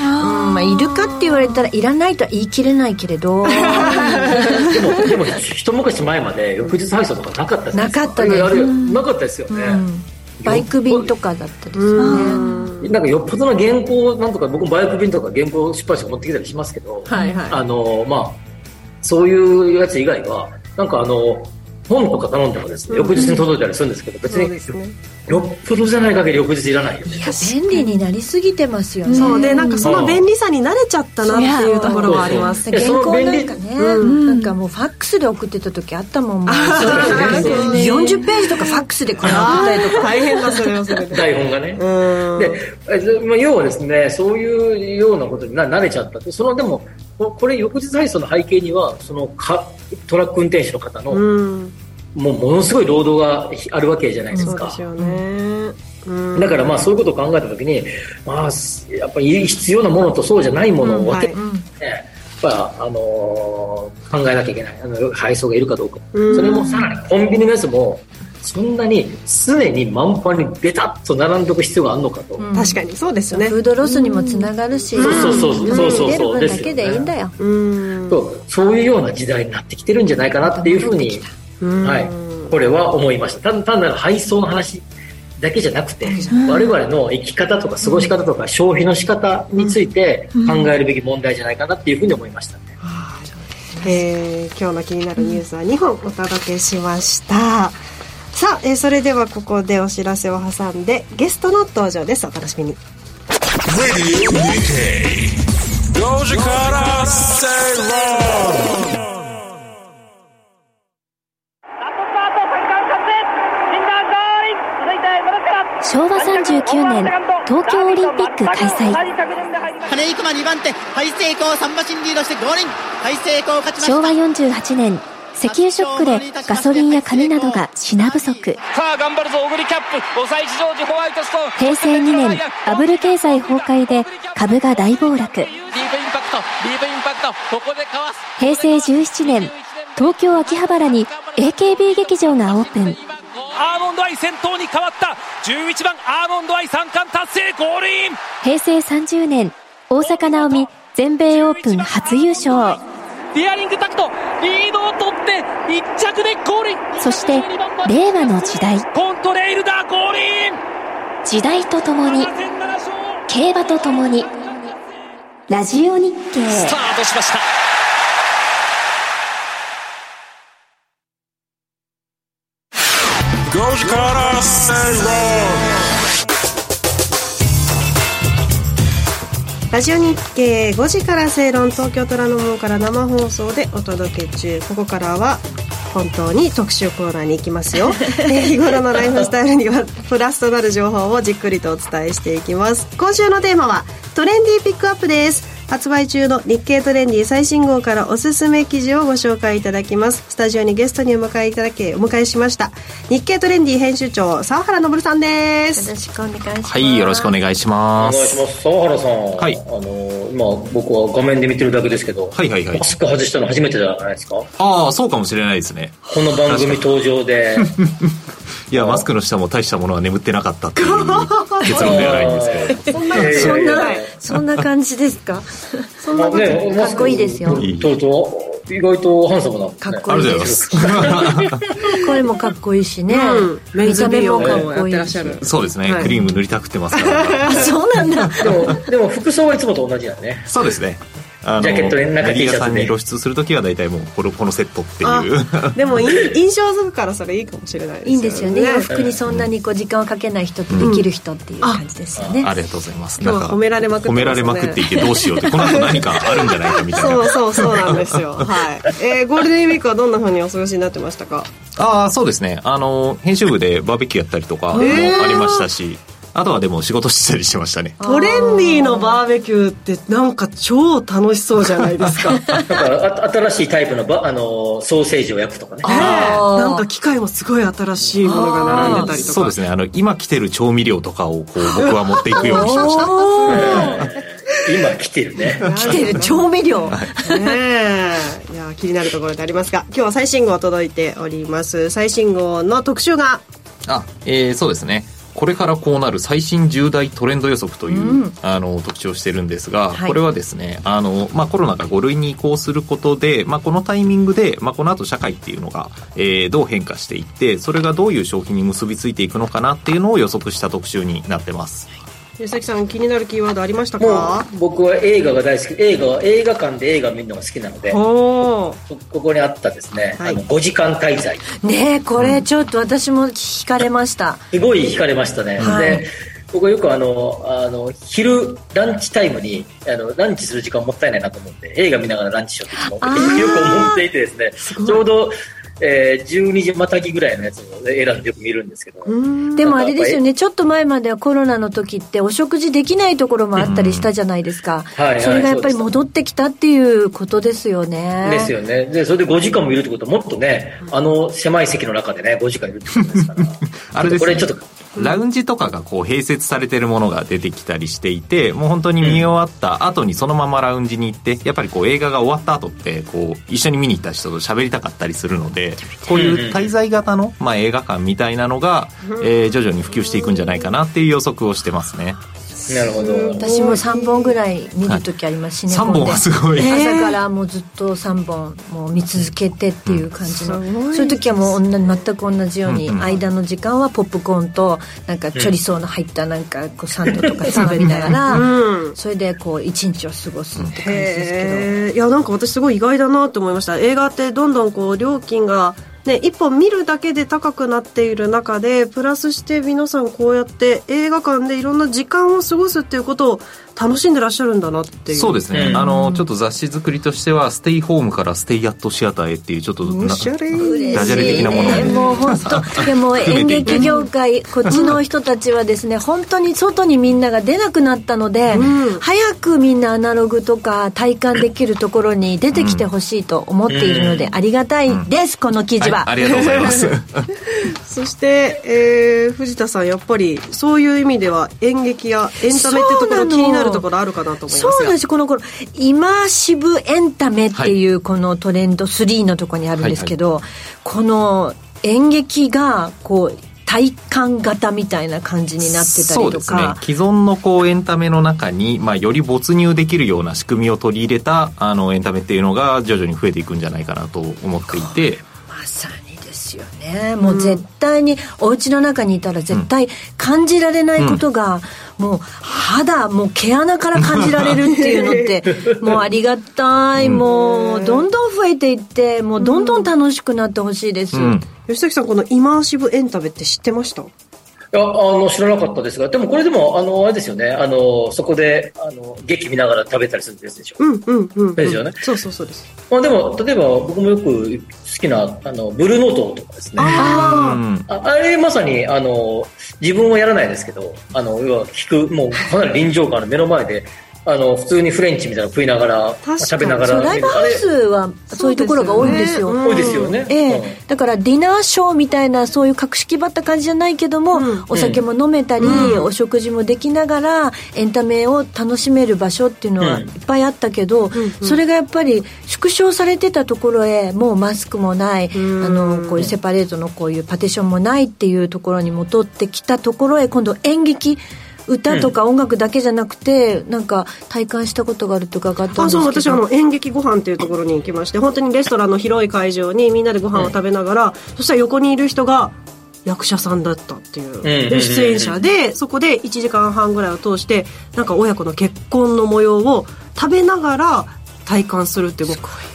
うんまあ、いるかって言われたらいらないとは言い切れないけれど。でも、でも、一昔前まで翌日配送とかなかったですなかったです。あれあれなかったですよね。うん。バイク便とかだったですよねなんかよっぽどの原稿なんとか僕もバイク便とか原稿出版社持ってきたりしますけど、はいはい。あのまあそういうやつ以外はなんかあの本とか頼んでもですね、翌日に届いたりするんですけど別にね。よっぽどじゃない限り翌日いらないよね。いや便利になりすぎてますよね。そうでなんかその便利さに慣れちゃったなっていうところはあります。原稿なんかね、うん。なんかもうファックスで送ってた時あったもんもうそうですね。40ページとかファックスでこれ送ったりとか。大変だそれはそれで。台本がね、うん。で、えまあ、要はですねそういうようなことにな慣れちゃった。ってそのでもここれ翌日配送の背景にはそのかトラック運転手の方の、うん。もうものすごい労働があるわけじゃないですか、そうですよね。うん。だからまあそういうことを考えたときに、まあ、やっぱり必要なものとそうじゃないものを分けて、うんねやっぱあのー考えなきゃいけない。あの配送がいるかどうか、うん。それもさらにコンビニのやつもそんなに常に満帆にベタッと並んどく必要があるのかと、確かにそうですよね。フードロスにもつながるし、そうそうそうそうそう。出る分だけでいいん。だよう。んとそういうような時代になってきてるんじゃないかなっていうふうに、うん。はい、これは思いました。単単なる配送の話だけじゃなくて、我々の生き方とか過ごし方とか消費の仕方について考えるべき問題じゃないかなっていうふうに思いました。ね。えー今日の気になるニュースは2本お届けしましたさあ、えーそれではここでお知らせを挟んでゲストの登場です。お楽しみに。Radio Nikkei. Goji Kara Say Wrong. 昭和39年東京オリンピック開催金井熊2番手ハイセイコー3馬身リードしてゴールインハイセイコー勝ちました昭和48年石油ショックでガソリンや紙などが品不足。さあ頑張るぞ小栗キャップ。抑えジョージホワイトストーン。平成2年バブル経済崩壊で株が大暴落。ディープインパクトディープインパクト。ここでかわす。平成17年東京秋葉原に AKB 劇場がオープン。アーモンドアイ先頭に変わった。11番アーモンドアイ三冠達成ゴールイン。平成30年大坂なおみ全米オープン初優勝デアリングタクト。リードを取って1着でゴール。インそして令和の時代。コントレイルだゴールイン。時代とともに7戦7勝競馬とともにラジオ日経。スタートしました。ゴジカラ Say Wrong. ラジオ日経5時から正論東京虎ノ門から生放送でお届け中。ここからは本当に特集コーナーに行きますよ。えー日頃のライフスタイルにはプラスとなる情報をじっくりとお伝えしていきます。今週のテーマはトレンディーピックアップです発売中の日経トレンディ最新号からおすすめ記事をご紹介いただきますスタジオにゲストにお迎えいただきお迎えしました日経トレンディ編集長沢原昇さんですよろしくお願いしますはい、よろしくお願いしおます。願いします。沢原さん。はいあの、今僕は画面で見てるだけですけど、はいはいはいマ。スク外したの初めてじゃないですか？ああ、そうかもしれないですね。この番組登場で。いや、マスクの下も大したものは眠ってなかったっていう 結論ではないんですけど。そんなえーそんな そんな感じですか？そんなことねかっこいいですよいいとうとう意外とハンサムな、ね。かっこありいいでがとうございます。声もかっこいいしね、うん見た目もかっをやってこいいしらっしゃるそうですね、はいクリーム塗りたくってますから。あそうなんだでも、でも服装はいつもと同じだね。そうですね。あジャケットに中 T シャツでアさんに露出するときは大体もうこのこのセットっていう。でもい印象づくからそれいいかもしれないですよね。いいんですよね。洋服にそんなにこう時間をかけない人とできる人っていう感じですよね、ありがとうございます。今日は褒められまくってね。褒められまくっていてどうしようって、この後何かあるんじゃないかみたいな。そうそうそうなんですよ。はい、えー、ゴールデンウィークはどんな風にお過ごしになってましたか？ああ、そうですね。あの、編集部でバーベキューやったりとかもありましたし、あとはでも仕事したりしてましたね。トレンディーのバーベキューってなんか超楽しそうじゃないですか。ねだからあ新しいタイプのバあのソーセージを焼くとかね。え。なんか機械もすごい新しいものが並んでたりとか。そうですね。あの、今来てる調味料とかをこう 僕は持っていくようにしました。今来てるね。来てる調味料。ねえ。いやや気になるところでありますが今日は最新号届いております。最新号の特集が。あ、えー、そうですねこれからこうなる最新重大トレンド予測という、うん、あの特徴をしてるんですが、はい、これはですねあの、まあ、コロナが5類に移行することで、まあ、このタイミングで、まあ、この後社会っていうのが、えー、どう変化していってそれがどういう消費に結びついていくのかなっていうのを予測した特集になってます。吉崎さん気になるキーワードありましたか？僕は映画が大好き。映画は映画館で映画見るのが好きなのでここにあったですね、はい、あの5時間滞在。ねこれちょっと私も惹かれました、すごい惹かれましたね、はい、で僕はよくあのあの昼ランチタイムにあのランチする時間もったいないなと思って映画見ながらランチしようって よく思っていてですね。ちょうどえー、12時またぎぐらいのやつを選んでよく見るんですけど。でもあれですよね、ちょっと前まではコロナの時ってお食事できないところもあったりしたじゃないですか。はいはい、それがやっぱり戻ってきたっていうことですよね。ですよね。で、それで5時間もいるってことはもっとね、あの狭い席の中でね、5時間いるってことですから。あれです、ね、これちょっとラウンジとかがこう併設されてるものが出てきたりしていてもう本当に見終わった後にそのままラウンジに行ってやっぱりこう映画が終わった後ってこう一緒に見に行った人と喋りたかったりするのでこういう滞在型の、まあ、映画館みたいなのが、えー、徐々に普及していくんじゃないかなっていう予測をしてますね。なるほど。私も3本ぐらい見る時ありますしね、はい、3本はすごい、朝からもうずっと3本もう見続けてっていう感じの、うん、そういう時はもう全く同じように、間の時間はポップコーンとなんかチョリソーの入ったなんかこうサンドとか食べながら、うん、それでこう一日を過ごすって感じですけど。いやなんか私すごい意外だなと思いました。映画ってどんどんこう料金がね、一本見るだけで高くなっている中でプラスして皆さんこうやって映画館でいろんな時間を過ごすっていうことを楽しんでらっしゃるんだなっていう。そうですね、うん、あのちょっと雑誌作りとしてはステイホームからステイアットシアターへっていうちょっとダジャレ的なもの。もう本当 でも演劇業界こっちの人たちはですね本当に外にみんなが出なくなったので、うん、早くみんなアナログとか体感できるところに出てきてほしいと思っているので、ありがたいです、この記事は、はい、ありがとうございます。そして、えー、藤田さんやっぱりそういう意味では演劇やエンタメってところ気になるるところあるかなと思いますそうです。この頃イマーシブエンタメっていうこのトレンド3のところにあるんですけど、はいはい、この演劇がこう体感型みたいな感じになってたりとか、ね、既存のこうエンタメの中に、まあ、より没入できるような仕組みを取り入れたあのエンタメっていうのが徐々に増えていくんじゃないかなと思っていて。まさにですよね。もう絶対にお家の中にいたら絶対感じられないことが、もう肌もう毛穴から感じられるっていうのって もうありがたい、もうどんどん増えていってもうどんどん楽しくなってほしいです、吉崎さんこのイマーシブエンタメって知ってました？やあの知らなかったですが、でもこれでも、あのあれですよね、あのそこであの劇見ながら食べたりするんですでしょ？うんうんうん、ですよね。そうそうそうです。まあでも、例えば僕もよく好きな、あのブルーノートとかですね。あああれまさに、あの自分はやらないですけど、あの要は聞く、もうかなり臨場感の目の前であの普通にフレンチみたいなの食いながら食べながら。ライブハウスはそういうところが多いんですよ、多いですよね、ええ。だからディナーショーみたいなそういう格式ばった感じじゃないけども、お酒も飲めたり、お食事もできながらエンタメを楽しめる場所っていうのはいっぱいあったけど、それがやっぱり縮小されてたところへもうマスクもない、あのこういうセパレートのこういうパティションもないっていうところに戻ってきたところへ今度演劇歌とか音楽だけじゃなくて、うん、なんか体感したことがあると伺ったんですけど。あそう私はあの演劇ご飯っていうところに行きまして本当にレストランの広い会場にみんなでご飯を食べながら、そしたら横にいる人が役者さんだったっていう、で出演者でそこで1時間半ぐらいを通してなんか親子の結婚の模様を食べながら体感するって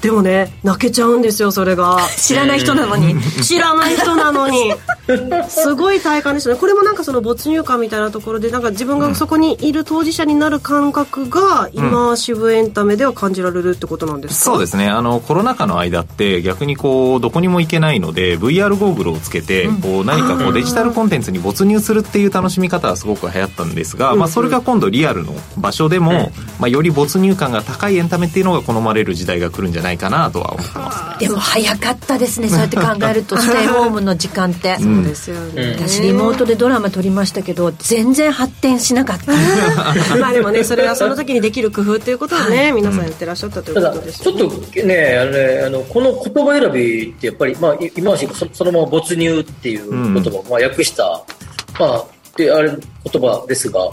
でもね泣けちゃうんですよそれが。知らない人なのに。知らない人なのに。すごい体感ですね。これもなんかその没入感みたいなところでなんか自分がそこにいる当事者になる感覚がイマーシブエンタメでは感じられるってことなんですか、うん、そうですね。あのコロナ禍の間って逆にこうどこにも行けないので VR ゴーグルをつけて、こう何かこうデジタルコンテンツに没入するっていう楽しみ方はすごく流行ったんですが、まあ、それが今度リアルの場所でも、まあ、より没入感が高いエンタメっていうのが好まれる時代が来るんじゃないかなとは思ってますねでも早かったですねそうやって考えると ステイホームの時間って。そうですよね、私リモートでドラマ撮りましたけど全然発展しなかった。まあでもねそれはその時にできる工夫ということをね、皆さんやってらっしゃったということです、ね、ちょっとねあのねあのこの言葉選びってやっぱり、まあ、今はそそのまま没入っていう言葉を、まあ、訳した、まあであれ言葉ですが、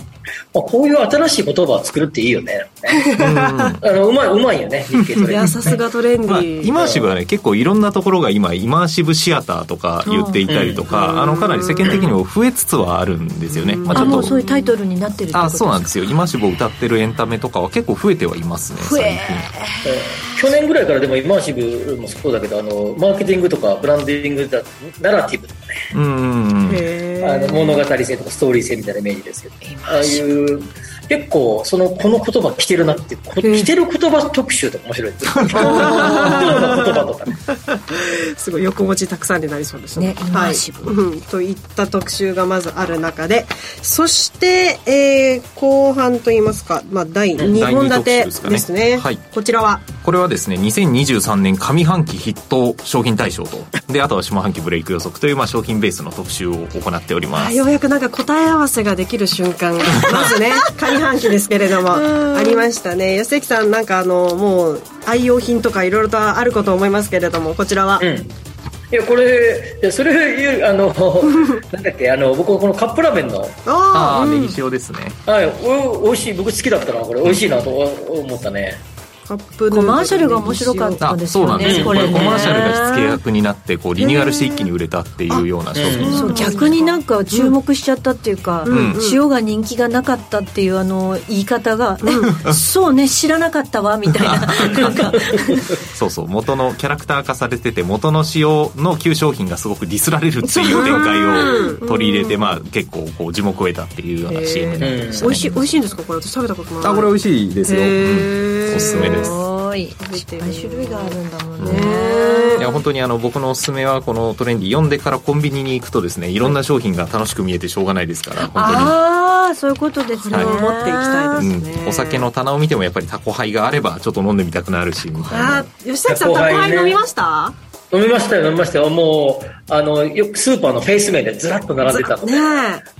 まあ、こういう新しい言葉を作るっていいよね。あのうまい、うまいよね、日経トレンディ。いや、さすがトレンディ、まあ、イマーシブはね、結構いろんなところが今、イマーシブシアターとか言っていたりとか、うん、あの、かなり世間的にも増えつつはあるんですよね。まあ、ちょっと。そういうタイトルになってるあ、そうなんですよ。イマーシブを歌ってるエンタメとかは結構増えてはいますね、最近。去年ぐらいからでもイマーシブもそうだけど、あの、マーケティングとかブランディングだ、ナラティブとかね。うん。あの物語性とかストーリー性みたいなイメージですけど、ああいう you 結構そのこの言葉来てるなって来てる言葉特集とか面白いです 言葉とかね。すごい横文字たくさんになりそうですね。はい、うん、といった特集がまずある中でそして、えー、後半といいますか、まあ、第2本立てですね、ね、はい、こちらは？これはですね2023年上半期ヒット商品大賞と。であとは下半期ブレイク予測という、まあ、商品ベースの特集を行っております。ようやくなんか答え合わせができる瞬間まずね上 半期ですけれどもありましたね。安関さんなんかあのもう愛用品とかいろいろとあること思いますけれどもこちらは、うん。いやこれいやそれあの なんだっけあの僕このカップラーメンのああ、うん、ネギ塩ですね。はいおおいしい僕好きだったなこれ美味しいなと思ったねコマーシャルが面白かったですよねそう。なんですよこれ、コマーシャルが火付け役になってこうリニューアルして一気に売れたっていうような商品、そう逆になんか注目しちゃったっていうか、塩が人気がなかったっていうあの言い方が、えそうね知らなかったわみたいな。なんか。そうそう。元のキャラクター化されてて元の塩の旧商品がすごくディスられるっていう展開を取り入れて、まあ、結構こう樹木を得たっていうような CM になってました、ね、美味しい美味しいんですかこれ。私食べたことない。あこれ美味しいですよ、おすすめですす。ごい。いっぱい種類があるんだもんね、いや本当にあの僕のおすすめはこのトレンディ読んでからコンビニに行くとですねいろんな商品が楽しく見えてしょうがないですから本当に。ああそういうことですね、はい、持っていきたいですね、うん、お酒の棚を見てもやっぱりタコハイがあればちょっと飲んでみたくなるしみたいな。吉崎さんタコハイ飲みました？飲みましたよ、飲みました。よ。もう、あの、よくスーパーのフェイス面でずらっと並んでたので。ね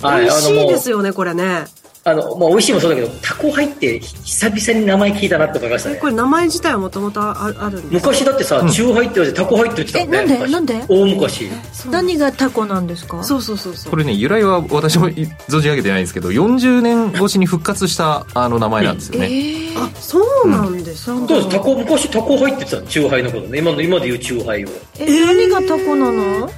はい、美味しいですよね、これね。あの、まあ、美味しいもそうだけど、タコ入って久々に名前聞いたなって思いましたね。これ名前自体はもともとあるんです昔だってさ、チューハイって言われてタコ入って言ってたもんね。え、なんで？なんで？大昔。何がタコなんですか？そうそうそうそう。これね、由来は私も存じ上げてないんですけど、40年越しに復活したあの名前なんですよね。えー、あ、そうなんですか、うん、そうです。タコ、昔タコ入ってたチューハイのことね。今の、今で言うチューハイを。え、何がタコなの？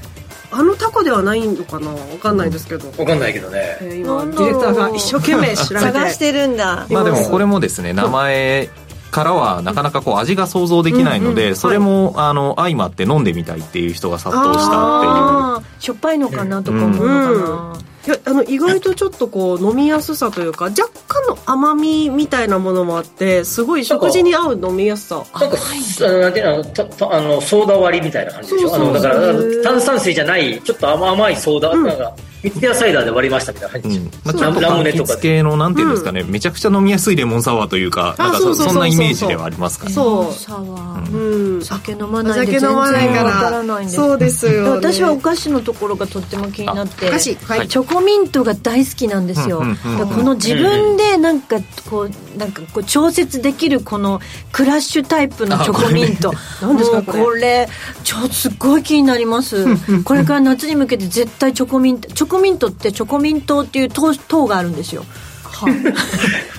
あのタコではないのかな？わかんないですけど、わかんないけどね、えー、今ディレクターが一生懸命調べて探してるんだ。まあでもこれもですね名前からはなかなかこう味が想像できないので、うん。うん、それも、あの相まって飲んでみたいっていう人が殺到したっていう。しょっぱいのかなとか思うのかな、うんうんいやあの意外とちょっとこう飲みやすさというか若干の甘みみたいなものもあってすごい食事に合う飲みやすさ。なんかあのなんていうのあのソーダ割りみたいな感じでしょ？あのだから炭酸水じゃないちょっと甘甘いソーダ、うん、なんか三ツ矢サイダーで割りましたみたいな感じ、うん。まあ、ちょっとラムネとか系のなんていうんで。すかね、うん、めちゃくちゃ飲みやすいレモンサワーというかなんかそんなイメージではありますか？ねそう。サワー、うん、酒飲まないで全然わからないんです。そうですよ、ね、私はお菓子のところがとっても気になって。お菓子、はい、チョコミントが大好きなんですよ、この自分でなんかこうなんかこう調節できるこのクラッシュタイプのチョコミント。何ですかこれ？ちょすっごい気になります。これから夏に向けて絶対チョコミントチョコミントってチョコミントっていう糖糖があるんですよ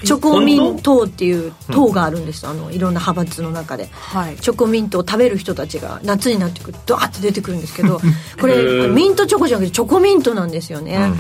チョコミントっていう党があるんです、あのいろんな派閥の中で、はい、チョコミントを食べる人たちが夏になってくるとドワッて出てくるんですけど これミントチョコじゃなくてチョコミントなんですよね、うん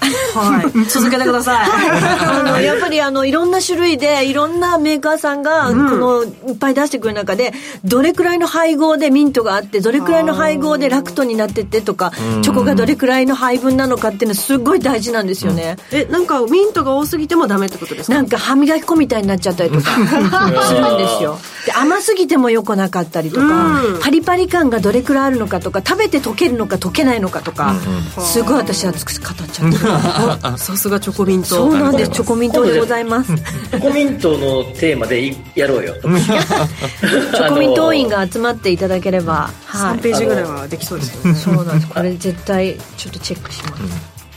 はい、続けてください。あのやっぱりあのいろんな種類でいろんなメーカーさんがこのいっぱい出してくる中でどれくらいの配合でミントがあってどれくらいの配合でラクトになってってとかチョコがどれくらいの配分なのかっていうのはすごい大事なんですよね、えなんかミントが多すぎてもダメってことですか？なんか歯磨き粉みたいになっちゃったりとかするんですよ。で甘すぎてもよくなかったりとかパリパリ感がどれくらいあるのかとか食べて溶けるのか溶けないのかとかすごい私は熱く語っちゃってる さすがチョコミント。そうなんです。チョコミントでございます。チョコミントのテーマでやろうよ。チョコミント員が集まっていただければ、はい、3ページぐらいはできそうですよね。そうなんです。これ絶対ちょっとチェックします、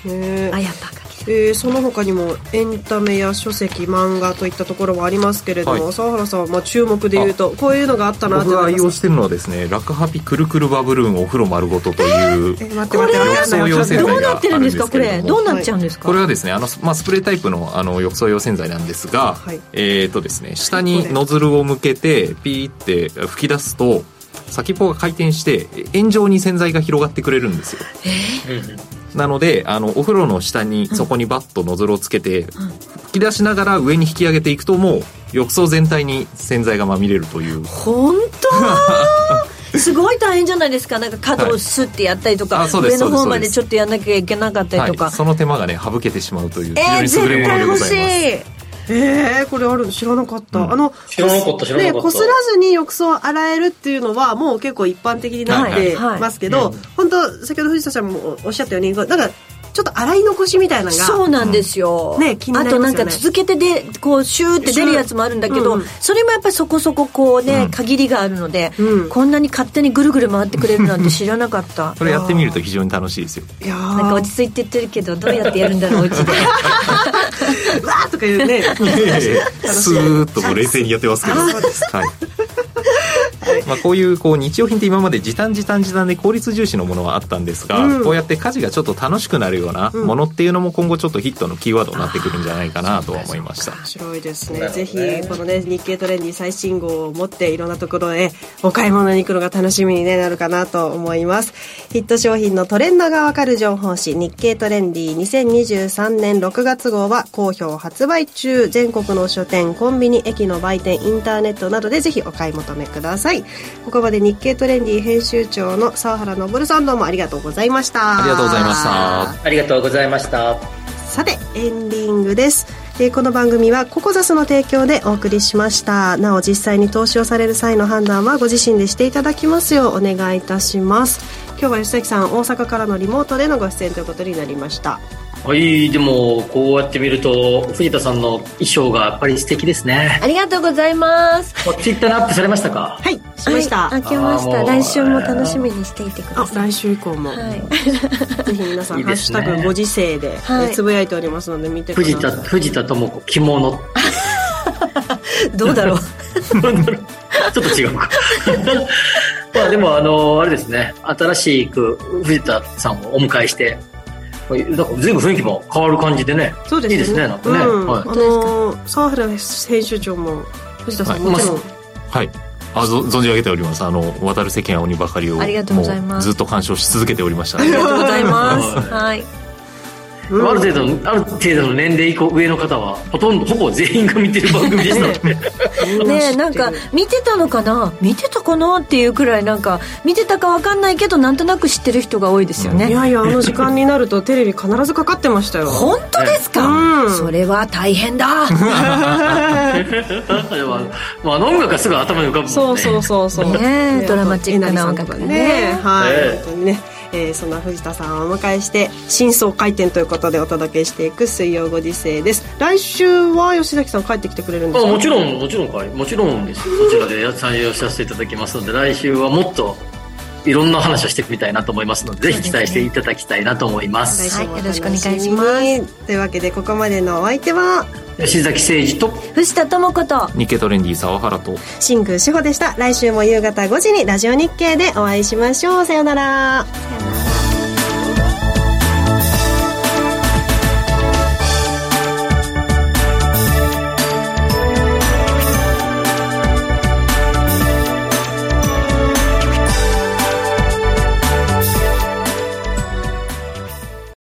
うん、ねあやったかえー、その他にもエンタメや書籍漫画といったところもありますけれども、はい、沢原さんはまあ注目でいうとこういうのがあったな僕が愛用してるのはですねラクハピくるくるバブルーンお風呂丸ごとという、えー、待って待って浴槽用洗剤どうなってるんですか？これどうなっちゃうんですか？これはですねあの、まあ、スプレータイプのあの浴槽用洗剤なんですが、はい、えっ、ー、とですね下にノズルを向けてピーって吹き出すと先っぽが回転して円状に洗剤が広がってくれるんですよ、えー？なのであのお風呂の下にそこにバッとノズルをつけて、吹き出しながら上に引き上げていくともう浴槽全体に洗剤がまみれるという。本当？すごい大変じゃないですか。なんか角をスッてやったりとか、はい、上の方までちょっとやんなきゃいけなかったりとか、はい、その手間がね省けてしまうという非常に優れものでございます、えーえー、これあるの知らなかった。うん、あの、知らなかった、知らなかった。こすらずに浴槽を洗えるっていうのは、もう結構一般的になってますけど、はいはい、本当先ほど藤田さんもおっしゃったように、なんか、ちょっと洗い残しみたいなのが。そうなんですよ、ね気になりますよね、あとなんか続けてでこうシューって出るやつもあるんだけど、うん、それもやっぱりそこそここうね、うん、限りがあるので、うん、こんなに勝手にぐるぐる回ってくれるなんて知らなかった。これやってみると非常に楽しいですよ。いやなんか落ち着いて言ってるけどどうやってやるんだろううちで。わーとか言うね。スーッとも冷静にやってますけど。はい まあ、こういうこう日用品って今まで時短時短時短で効率重視のものはあったんですが、うん、こうやって家事がちょっと楽しくなるようなものっていうのも今後ちょっとヒットのキーワードになってくるんじゃないかなと思いました。面白いですね。ぜひこのね日経トレンディ最新号を持っていろんなところへお買い物に行くのが楽しみに、なるかなと思います。ヒット商品のトレンドがわかる情報誌日経トレンディ2023年6月号は好評発売中。全国の書店コンビニ駅の売店インターネットなどでぜひお買い求めくださいここまで日経トレンディ編集長の沢原昇さんどうもありがとうございました。ありがとうございました。ありがとうございました。さてエンディングです。えー、この番組はココザスの提供でお送りしました。なお実際に投資をされる際の判断はご自身でしていただきますようお願いいたします。今日は吉崎さん大阪からのリモートでのご出演ということになりましたはいでもこうやって見ると藤田さんの衣装がやっぱり素敵ですね。ありがとうございます。ツイッターにアップされましたか？はいしました、はい、開けました。来週も楽しみにしていてください。来週以降も、はい、ぜひ皆さん「ハッシュタグご時世で」でつぶやいておりますので見てください。藤田藤田智子着物。どうだろう。ちょっと違うか。まあでもあのあれですね。新しく藤田さんをお迎えしてだから全部雰囲気も変わる感じでね。そうですね。いいですね、なんかね。うん、はい、あのー、沢原編集長も、藤田さんもちろん。はい。あ存じ上げておりますあの渡る世間は鬼ばかりをありがとうございますずっと鑑賞し続けておりましたありがとうございますはいうん、ある程度ある程度の年齢以降上の方はほとんどほぼ全員が見てる番組でしたねねなんか見てたのかな？見てたかな？っていうくらいなんか見てたか分かんないけどなんとなく知ってる人が多いですよね、いやいやあの時間になると テレビ必ずかかってましたよ。本当ですか、うん、それは大変だ。まあ音楽がすぐ頭に浮かぶもんね。そうそうそうそう。ねドラマチックな音楽ね。ね。はい、本当にねえー、そんな藤田さんをお迎えして真相回転ということでお届けしていく水曜ご時世です。来週は吉崎さん帰ってきてくれるんですか？もちろんもちろんかいもちろんです。そちらで採用させていただきますので来週はもっといろんな話をしてみたいなと思いますので、ぜひ期待していただきたいなと思います。はい、よろしくお願いします。というわけで、ここまでのお相手は、吉崎誠二と、藤田智子と、日経トレンディ沢原と、新宮志保でした。来週も夕方5時にラジオ日経でお会いしましょう。さようなら。さようなら。